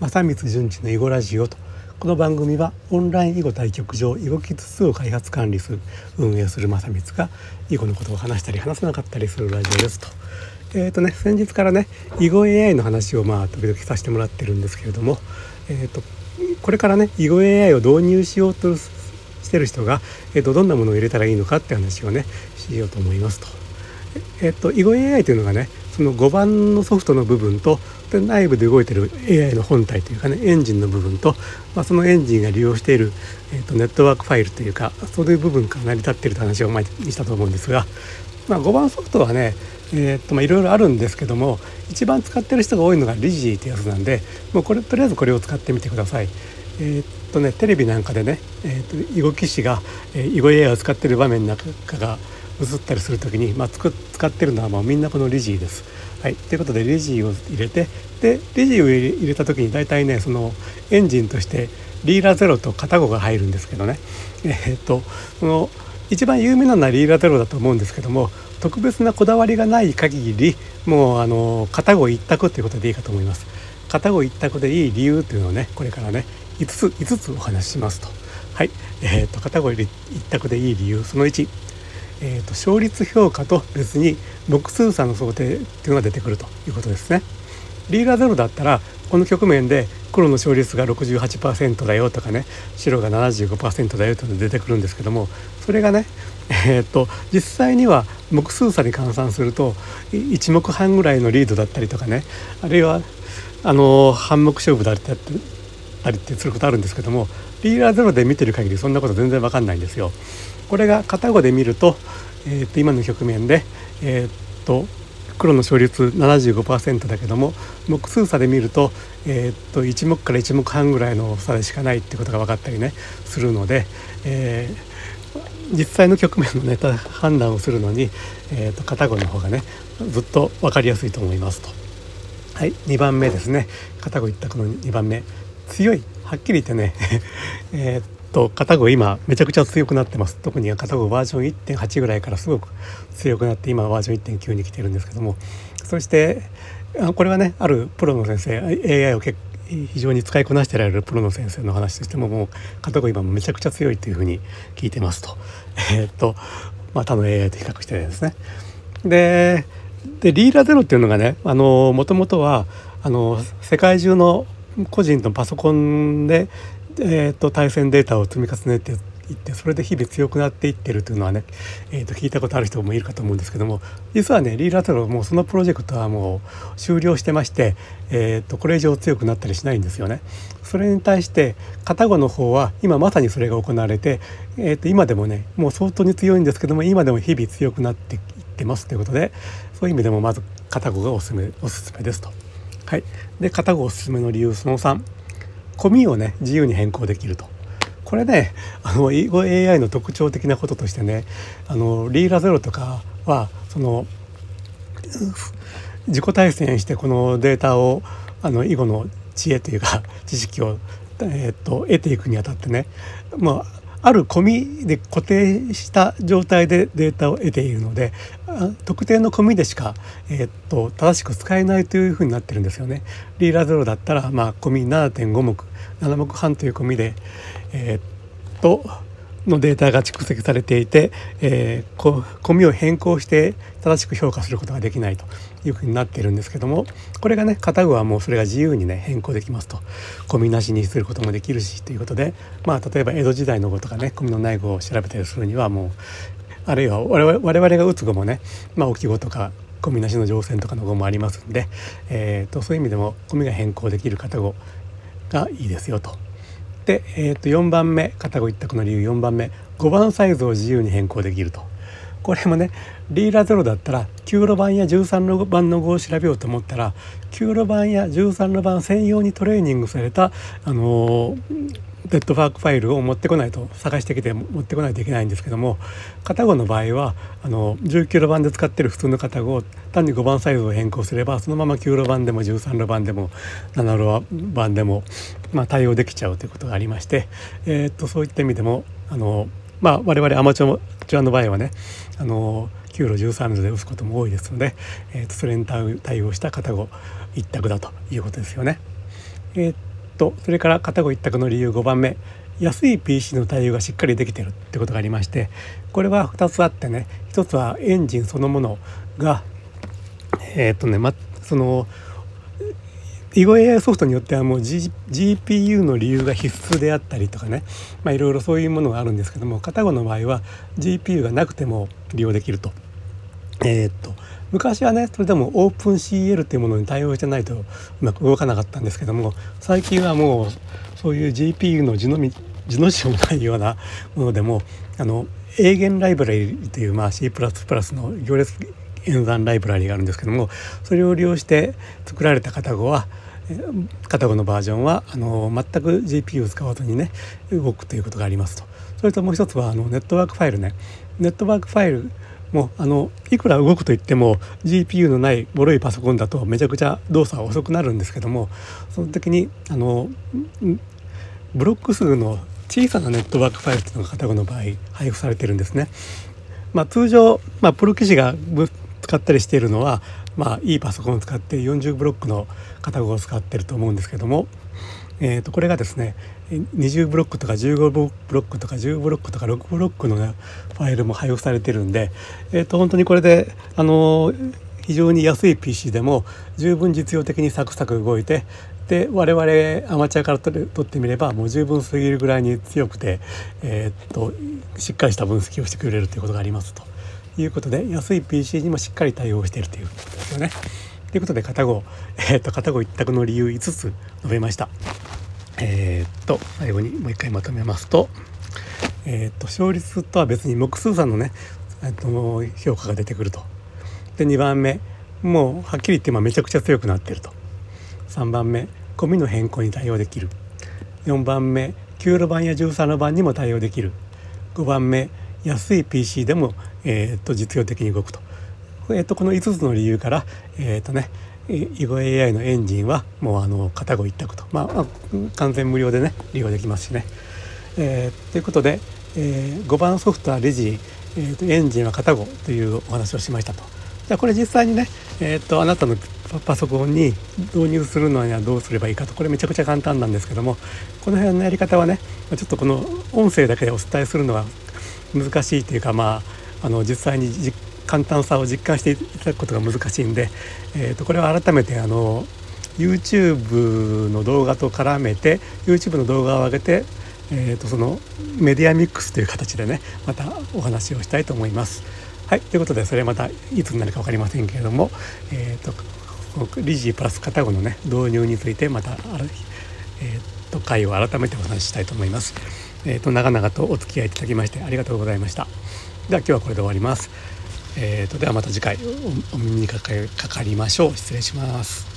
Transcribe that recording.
正光純次の囲碁ラジオとこの番組はオンライン囲碁対局場囲碁キッズ2を開発管理する運営する正光が囲碁のことを話したり話せなかったりするラジオですと。えーとね、先日からね囲碁 AI の話をまあ時々させてもらってるんですけれども、えーと、これからね囲碁 AI を導入しようとしてる人が、えーと、どんなものを入れたらいいのかって話をねしようと思いますと。えー、と囲碁 AI というのがねその5番のソフトの部分とで内部で動いてる AI の本体というかねエンジンの部分と、まあ、そのエンジンが利用している、えーと、ネットワークファイルというかそういう部分から成り立っているという話を前にしたと思うんですが、まあ、5番ソフトはねえーとま、いろいろあるんですけども一番使ってる人が多いのがリジーってやつなんでもうこれとりあえずこれを使ってみてください。えー、っとねテレビなんかでね、えー、っと囲碁棋士が、え、囲碁 AI を使ってる場面なんかが映ったりする時に、まあ、使ってるのはもうみんなこのリジです。はい、ということでレジを入れてでレジを入れた時に大体ねそのエンジンとしてリーラゼロとカタゴが入るんですけどね えー、っとその一番有名なのはリーラゼロだと思うんですけども特別なこだわりがない限りもうあの片語一択ということでいいかと思います。片語一択でいい理由というのをねこれからね5つ5つお話ししますと。はい、えーと、片語一択でいい理由その1、えーと、勝率評価と別に目数差の想定っていうのが出てくるということですね。リーダーゼロだったらこの局面で黒の勝率が68%だよとかね白が75%だよというのが出てくるんですけどもそれがねえー、っと実際には目数差に換算すると1目半ぐらいのリードだったりとかねあるいはあの半目勝負だったたりってすることあるんですけどもリーダーゼロで見てる限りそんなこと全然わかんないんですよ。これが片語で見ると,、えー、っと今の局面で、えー、っと黒の勝率75%だけども目数差で見ると,、えー、っと1目から1目半ぐらいの差でしかないってことが分かったりねするので、えー、実際の局面のネタ判断をするのに、えー、と片語の方がねずっと分かりやすいと思いますと。はい2番目ですね片語一択の2番目強い。はっきり言ってね。えっと片方今めちゃくちゃ強くなってます。特に片方バージョン1.8ぐらいからすごく強くなって今バージョン1.9に来てるんですけども。そしてこれはねあるプロの先生 AI を結非常に使いこなしてられるプロの先生の話としてももう片方今めちゃくちゃ強いというふうに聞いてますと。えー、っとまあ他の AI と比較してですね。ででリーラゼロっていうのがねもともとはあの世界中の個人のパソコンでえーと、対戦データを積み重ねていってそれで日々強くなっていってるというのはね、えーと、聞いたことある人もいるかと思うんですけども実はねリーラトロもうそのプロジェクトはもう終了してまして、えーと、これ以上強くなったりしないんですよね。それに対して片語の方は今まさにそれが行われて、えー、と今でもねもう相当に強いんですけども今でも日々強くなっていってますということでそういう意味でもまず片語がおすすめおすすめですと。はい、で片語おすすめの理由その3込みをね自由に変更できると。これねあの英語 AI の特徴的なこととしてねあのリーラゼロとかはその自己対戦してこのデータをあの囲碁の知恵というか知識を、えー、っと得ていくにあたってね、まあ、あるコミで固定した状態でデータを得ているので特定のコミでしか、えー、っと正しく使えないというふうになってるんですよね。リーラゼロだったら、まあ、込み7.5目7目半というコミで、えー、っとのデータが蓄積されていて、えー、込みを変更して正しく評価することができないというふうになっているんですけどもこれがね片具はもうそれが自由にね変更できますと込みなしにすることもできるしということでまあ例えば江戸時代の語とかね込みのない語を調べたりするにはもうあるいは我々我々が打つ語もね、まあ、置き語とか込みなしの乗船とかの語もありますんで、えーと、そういう意味でも込みが変更できる片語がいいですよと。で、えー、と4番目片子一択の理由4番目5番サイズを自由に変更できると。これもねリーラゼロだったら9路盤や13路盤の5を調べようと思ったら9路盤や13路盤専用にトレーニングされた、あのー、デッドワークファイルを持ってこないと探してきて持ってこないといけないんですけども片語の場合はあの19路盤で使ってる普通の片語を単に5番サイズを変更すればそのまま9路盤でも13路盤でも7路盤でも、まあ、対応できちゃうということがありまして、えー、っとそういった意味でもあのまあ我々アマチュアの場合はねあの9路13路で打つことも多いですので、えー、とそれに対応した片語一択だということですよね。えー、っとそれから片語一択の理由5番目。安い PC の対応がしっかりできてるってことがありましてこれは2つあってね。1つはエンジンそのものがえー、っとね、ま、その囲碁 AI ソフトによってはもう、G、GPU の理由が必須であったりとかね、まあ、いろいろそういうものがあるんですけども片方の場合は GPU がなくても利用できると。えー、っと昔はねそれでも OpenCL っていうものに対応してないとうまく動かなかったんですけども最近はもうそういう GPU の字のみ字の字もないようなものでもあのエーゲンライブラリという、まあ、C++ の行列演算ライブラリがあるんですけどもそれを利用して作られた型語は片方のバージョンはあの全く GPU を使わずにね動くということがありますと。それともう一つはあのネットワークファイルね。ネットワークファイルもうあのいくら動くといっても GPU のないボロいパソコンだとめちゃくちゃ動作が遅くなるんですけどもその時にあのブロック数の小さなネットワークファイルというのが片方の場合配布されてるんですね。まあ、通常、まあ、プロ記事が使ったりしているのはまあいいパソコンを使って40ブロックの型号を使ってると思うんですけども、えー、とこれがですね20ブロックとか15ブロックとか10ブロックとか6ブロックの、ね、ファイルも配布されてるんで、えー、と本当にこれであの非常に安い PC でも十分実用的にサクサク動いてで我々アマチュアから取ってみればもう十分すぎるぐらいに強くて、えー、っとしっかりした分析をしてくれるということがありますと。いうことで安い PC にもしっかり対応しているということですよね。ということで片方、えー、っと片方一択の理由5つ述べました。っと最後にもう一回まとめますと,、え、っと勝率とは別に目数差のねえっと評価が出てくると。で2番目もうはっきり言って今めちゃくちゃ強くなってると。3番目ゴミの変更に対応できる。4番目9路版や13路版にも対応できる。5番目安い PC でも、えー、と実用的に動くと,、えー、とこの5つの理由からえっ、とね囲碁 AI のエンジンはもうあの片語一択と、まあ、完全無料でね利用できますしね。えー、ということで、えー、5番ソフトはレジ、えーと、エンジンは片語というお話をしましたと。じゃあこれ実際にね、えーと、あなたのパソコンに導入するのにはどうすればいいかとこれめちゃくちゃ簡単なんですけどもこの辺のやり方はねちょっとこの音声だけでお伝えするのは難しいというかまああの実際に簡単さを実感していただくことが難しいんで、えー、とこれは改めてあの YouTube の動画と絡めて YouTube の動画を上げて、えー、とそのメディアミックスという形でねまたお話をしたいと思います。はいということでそれまたいつになるか分かりませんけれども、えーと、リジープラス片語のね導入についてまた、えーと、回を改めてお話ししたいと思います。えーと、長々とお付き合いいただきましてありがとうございましたでは今日はこれで終わります、えーと、ではまた次回お耳にかかりましょう。失礼します。